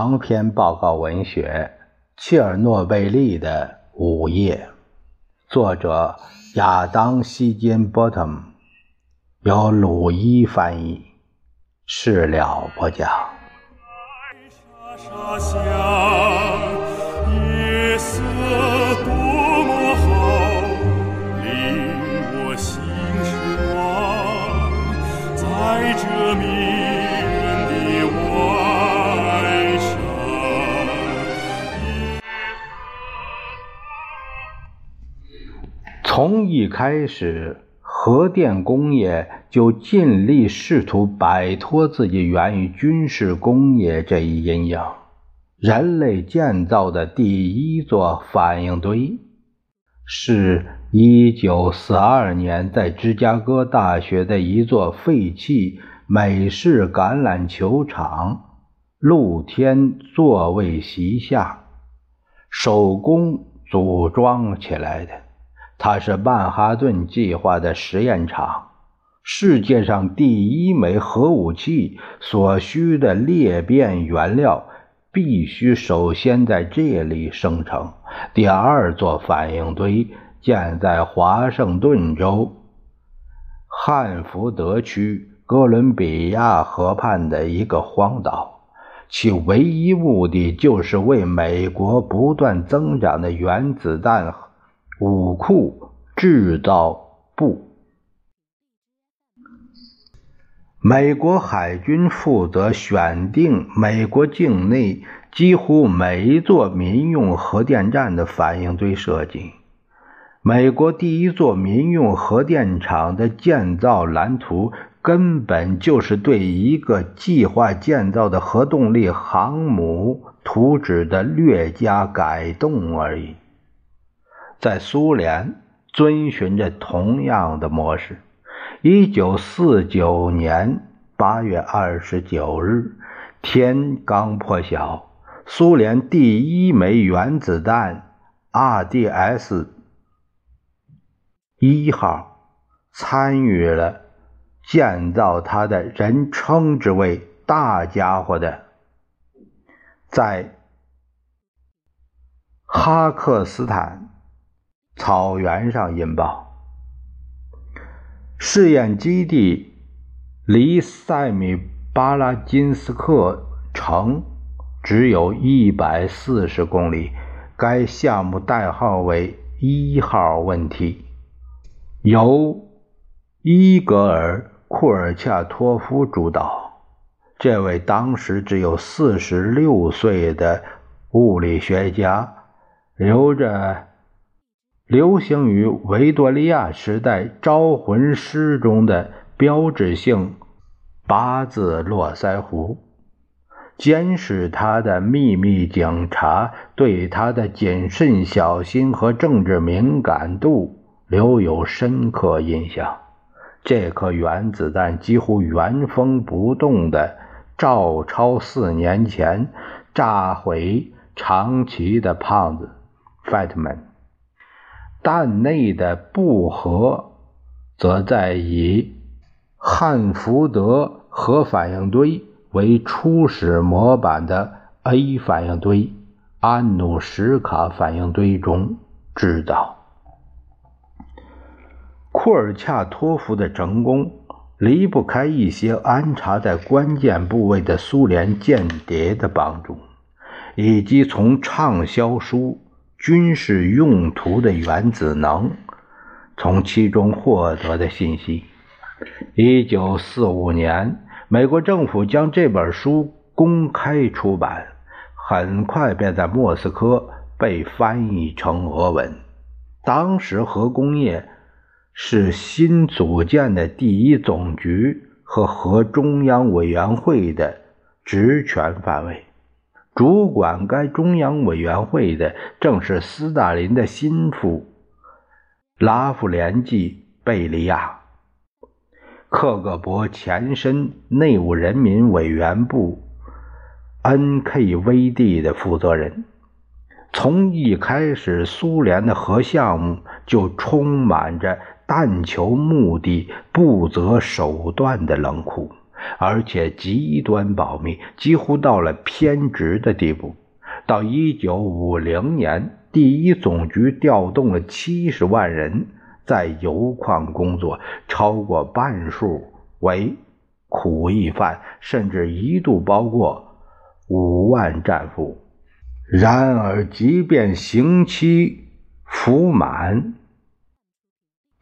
长篇报告文学《切尔诺贝利的午夜》，作者亚当·希金波特姆，由鲁伊翻译，事了不讲。从一开始，核电工业就尽力试图摆脱自己源于军事工业这一阴影。人类建造的第一座反应堆，是一九四二年在芝加哥大学的一座废弃美式橄榄球场露天座位席下手工组装起来的。它是曼哈顿计划的实验场，世界上第一枚核武器所需的裂变原料必须首先在这里生成。第二座反应堆建在华盛顿州汉福德区哥伦比亚河畔的一个荒岛，其唯一目的就是为美国不断增长的原子弹。武库制造部，美国海军负责选定美国境内几乎每一座民用核电站的反应堆设计。美国第一座民用核电厂的建造蓝图，根本就是对一个计划建造的核动力航母图纸的略加改动而已。在苏联遵循着同样的模式。一九四九年八月二十九日，天刚破晓，苏联第一枚原子弹 RDS 一号参与了建造它的人称之为“大家伙”的，在哈克斯坦。草原上引爆，试验基地离塞米巴拉金斯克城只有一百四十公里。该项目代号为“一号问题”，由伊格尔·库尔恰托夫主导。这位当时只有四十六岁的物理学家，留着。流行于维多利亚时代招魂师中的标志性八字络腮胡，监视他的秘密警察对他的谨慎小心和政治敏感度留有深刻印象。这颗原子弹几乎原封不动地照抄四年前炸毁长崎的胖子 Fatman。弹内的不核，则在以汉福德核反应堆为初始模板的 A 反应堆安努什卡反应堆中制造。库尔恰托夫的成功离不开一些安插在关键部位的苏联间谍的帮助，以及从畅销书。军事用途的原子能，从其中获得的信息。一九四五年，美国政府将这本书公开出版，很快便在莫斯科被翻译成俄文。当时，核工业是新组建的第一总局和核中央委员会的职权范围。主管该中央委员会的正是斯大林的心腹拉夫连季·贝利亚，克格勃前身内务人民委员部 （NKVD） 的负责人。从一开始，苏联的核项目就充满着但求目的不择手段的冷酷。而且极端保密，几乎到了偏执的地步。到一九五零年，第一总局调动了七十万人在油矿工作，超过半数为苦役犯，甚至一度包括五万战俘。然而，即便刑期服满，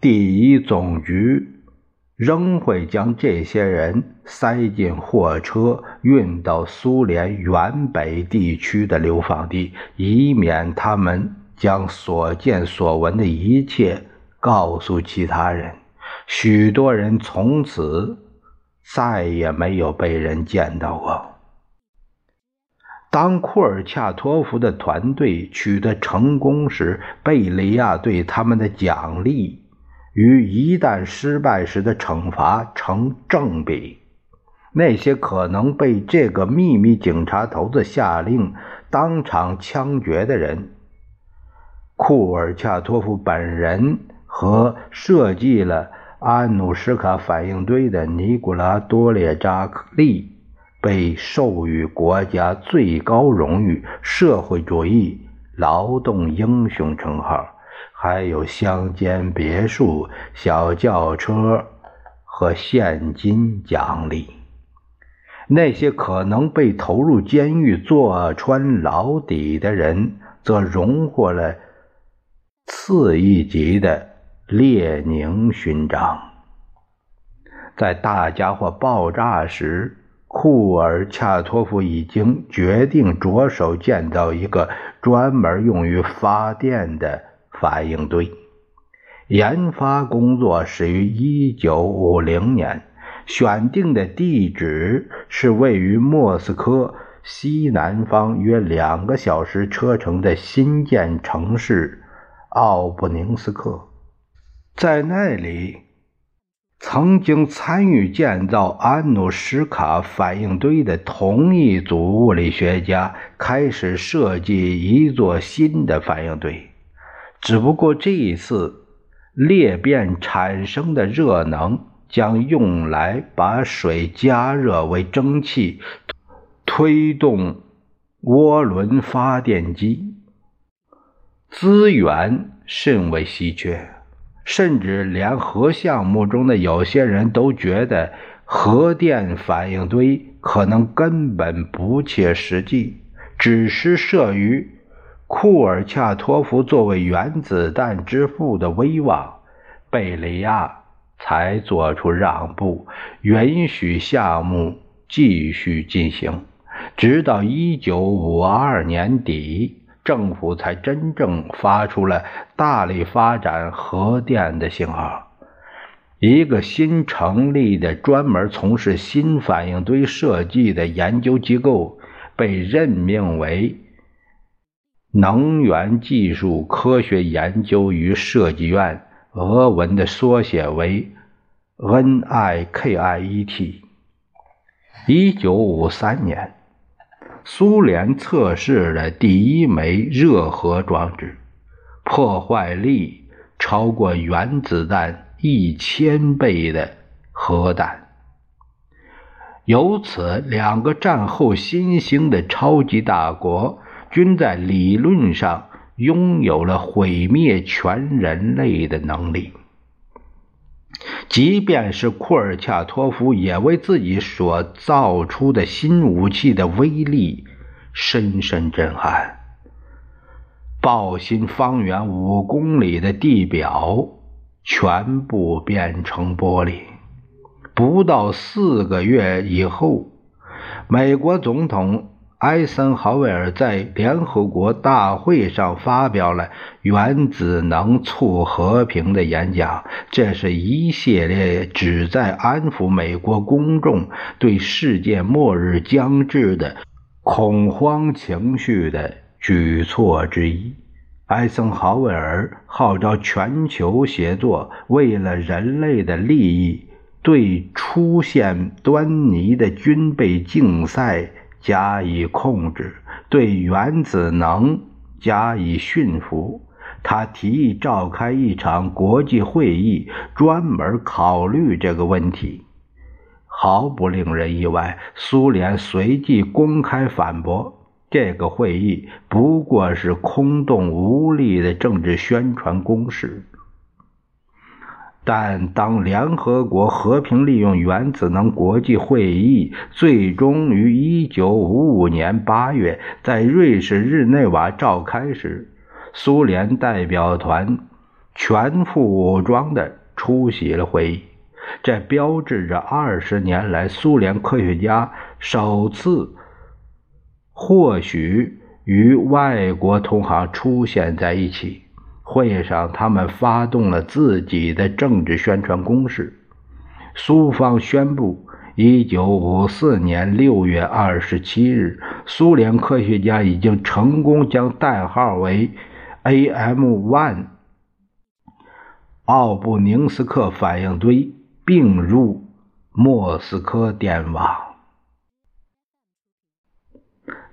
第一总局。仍会将这些人塞进货车，运到苏联原北地区的流放地，以免他们将所见所闻的一切告诉其他人。许多人从此再也没有被人见到过。当库尔恰托夫的团队取得成功时，贝利亚对他们的奖励。与一旦失败时的惩罚成正比。那些可能被这个秘密警察头子下令当场枪决的人，库尔恰托夫本人和设计了安努什卡反应堆的尼古拉多列扎克利，被授予国家最高荣誉——社会主义劳动英雄称号。还有乡间别墅、小轿车和现金奖励。那些可能被投入监狱、坐穿牢底的人，则荣获了次一级的列宁勋章。在大家伙爆炸时，库尔恰托夫已经决定着手建造一个专门用于发电的。反应堆研发工作始于一九五零年，选定的地址是位于莫斯科西南方约两个小时车程的新建城市奥布宁斯克。在那里，曾经参与建造安努什卡反应堆的同一组物理学家开始设计一座新的反应堆。只不过这一次裂变产生的热能将用来把水加热为蒸汽，推动涡轮发电机。资源甚为稀缺，甚至连核项目中的有些人都觉得核电反应堆可能根本不切实际，只是设于。库尔恰托夫作为原子弹之父的威望，贝利亚才做出让步，允许项目继续进行，直到一九五二年底，政府才真正发出了大力发展核电的信号。一个新成立的专门从事新反应堆设计的研究机构被任命为。能源技术科学研究与设计院，俄文的缩写为 NIKIET。一九五三年，苏联测试了第一枚热核装置，破坏力超过原子弹一千倍的核弹。由此，两个战后新兴的超级大国。均在理论上拥有了毁灭全人类的能力。即便是库尔恰托夫，也为自己所造出的新武器的威力深深震撼。爆心方圆五公里的地表全部变成玻璃。不到四个月以后，美国总统。艾森豪威尔在联合国大会上发表了原子能促和平的演讲，这是一系列旨在安抚美国公众对世界末日将至的恐慌情绪的举措之一。艾森豪威尔号召全球协作，为了人类的利益，对出现端倪的军备竞赛。加以控制，对原子能加以驯服。他提议召开一场国际会议，专门考虑这个问题。毫不令人意外，苏联随即公开反驳，这个会议不过是空洞无力的政治宣传攻势。但当联合国和平利用原子能国际会议最终于1955年8月在瑞士日内瓦召开时，苏联代表团全副武装地出席了会议。这标志着二十年来苏联科学家首次或许与外国同行出现在一起。会上，他们发动了自己的政治宣传攻势。苏方宣布，一九五四年六月二十七日，苏联科学家已经成功将代号为 “AM One” 奥布宁斯克反应堆。并入莫斯科电网，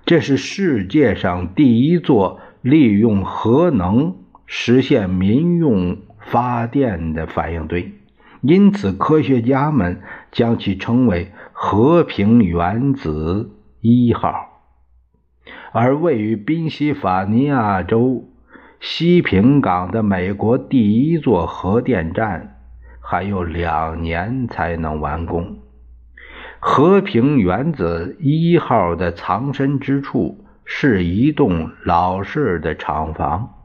这是世界上第一座利用核能实现民用发电的反应堆，因此科学家们将其称为“和平原子一号”。而位于宾夕法尼亚州西平港的美国第一座核电站。还有两年才能完工。和平原子一号的藏身之处是一栋老式的厂房，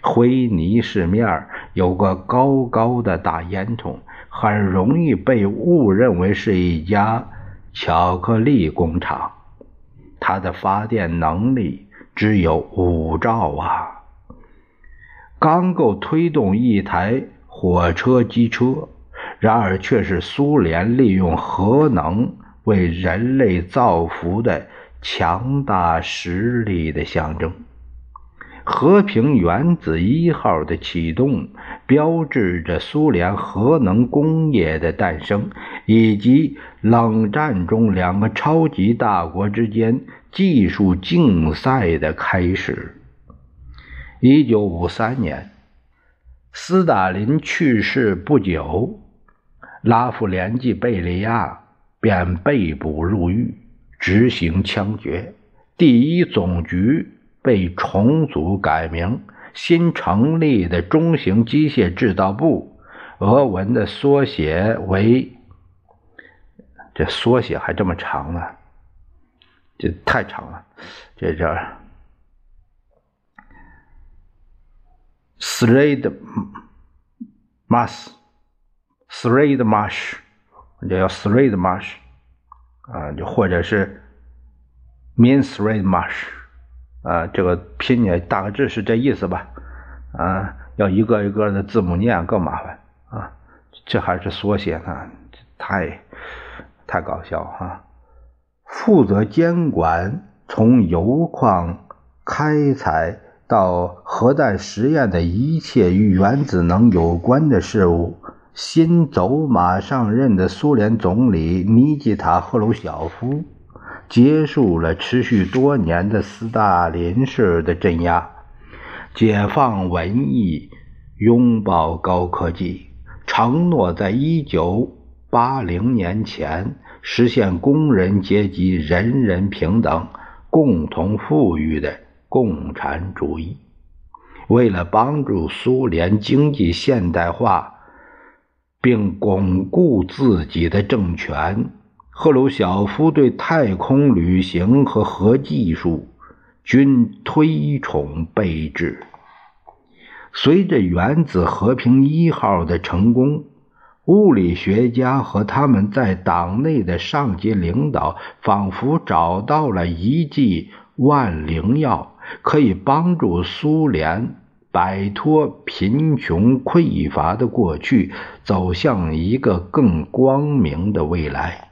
灰泥饰面，有个高高的大烟囱，很容易被误认为是一家巧克力工厂。它的发电能力只有五兆瓦，刚够推动一台。火车、机车，然而却是苏联利用核能为人类造福的强大实力的象征。和平原子一号的启动，标志着苏联核能工业的诞生，以及冷战中两个超级大国之间技术竞赛的开始。一九五三年。斯大林去世不久，拉夫连季·贝利亚便被捕入狱，执行枪决。第一总局被重组改名新成立的中型机械制造部俄文的缩写为这缩写还这么长呢？这太长了这叫 threed mas threed mash 你就要 threed mash 啊就或者是 mean threed mash 啊，这个拼写大致是这意思吧，啊，要一个一个的字母念更麻烦啊，这还是缩写呢，太太搞笑哈。负责监管从油矿开采。到核弹实验的一切与原子能有关的事物。新走马上任的苏联总理尼基塔·赫鲁晓夫结束了持续多年的斯大林式的镇压，解放文艺，拥抱高科技，承诺在一九八零年前实现工人阶级人人平等、共同富裕的。共产主义为了帮助苏联经济现代化并巩固自己的政权，赫鲁晓夫对太空旅行和核技术均推崇备至。随着原子和平一号的成功，物理学家和他们在党内的上级领导仿佛找到了一剂万灵药。可以帮助苏联摆脱贫穷匮乏的过去，走向一个更光明的未来。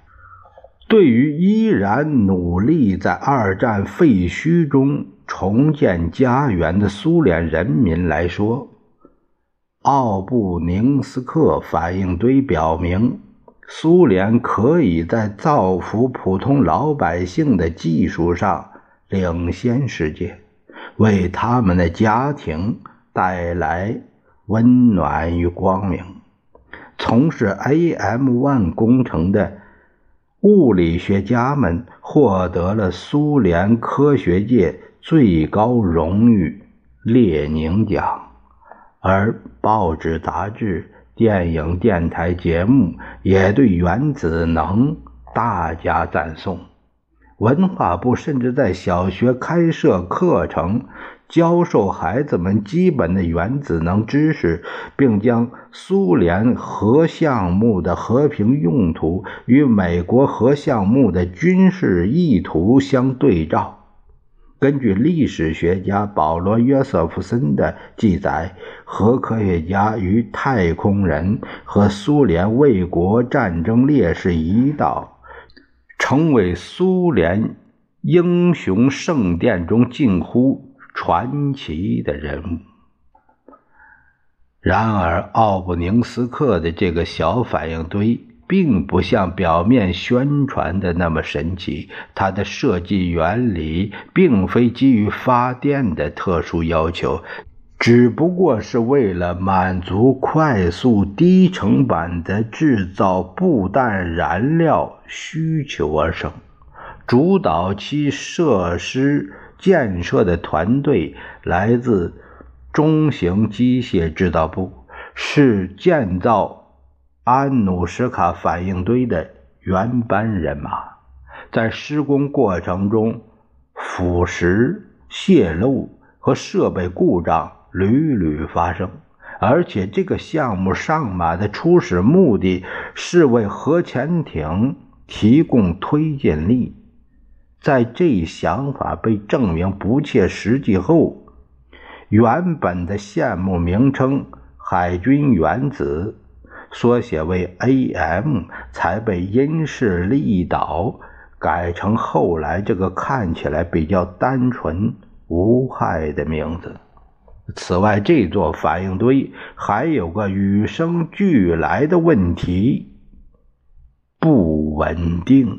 对于依然努力在二战废墟中重建家园的苏联人民来说，奥布宁斯克反应堆表明，苏联可以在造福普通老百姓的技术上领先世界。为他们的家庭带来温暖与光明。从事 AM-1 工程的物理学家们获得了苏联科学界最高荣誉——列宁奖，而报纸、杂志、电影、电台节目也对原子能大加赞颂。文化部甚至在小学开设课程。教授孩子们基本的原子能知识，并将苏联核项目的和平用途与美国核项目的军事意图相对照。根据历史学家保罗·约瑟夫森的记载，核科学家与太空人和苏联卫国战争烈士一道，成为苏联英雄圣殿中近乎。传奇的人物。然而，奥布宁斯克的这个小反应堆并不像表面宣传的那么神奇。它的设计原理并非基于发电的特殊要求，只不过是为了满足快速低成本的制造布弹燃料需求而生。主导其设施。建设的团队来自中型机械制造部，是建造安努什卡反应堆的原班人马。在施工过程中，腐蚀、泄漏和设备故障屡屡发生，而且这个项目上马的初始目的是为核潜艇提供推进力。在这一想法被证明不切实际后，原本的项目名称“海军原子”缩写为 AM，才被因势利导改成后来这个看起来比较单纯无害的名字。此外，这座反应堆还有个与生俱来的问题：不稳定。